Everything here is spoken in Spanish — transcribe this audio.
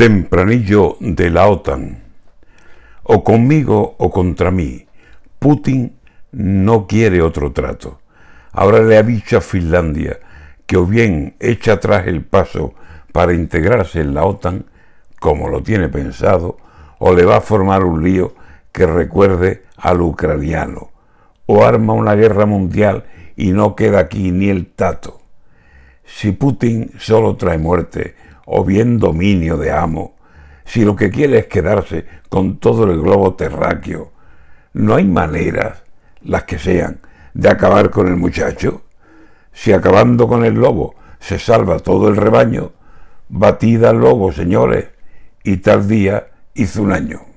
Tempranillo de la OTAN. O conmigo o contra mí. Putin no quiere otro trato. Ahora le ha dicho a Finlandia que o bien echa atrás el paso para integrarse en la OTAN, como lo tiene pensado, o le va a formar un lío que recuerde al ucraniano, o arma una guerra mundial y no queda aquí ni el tato. Si Putin solo trae muerte o bien dominio de amo, si lo que quiere es quedarse con todo el globo terráqueo, no hay maneras, las que sean, de acabar con el muchacho. Si acabando con el lobo se salva todo el rebaño, batida al lobo, señores, y tal día hizo un año.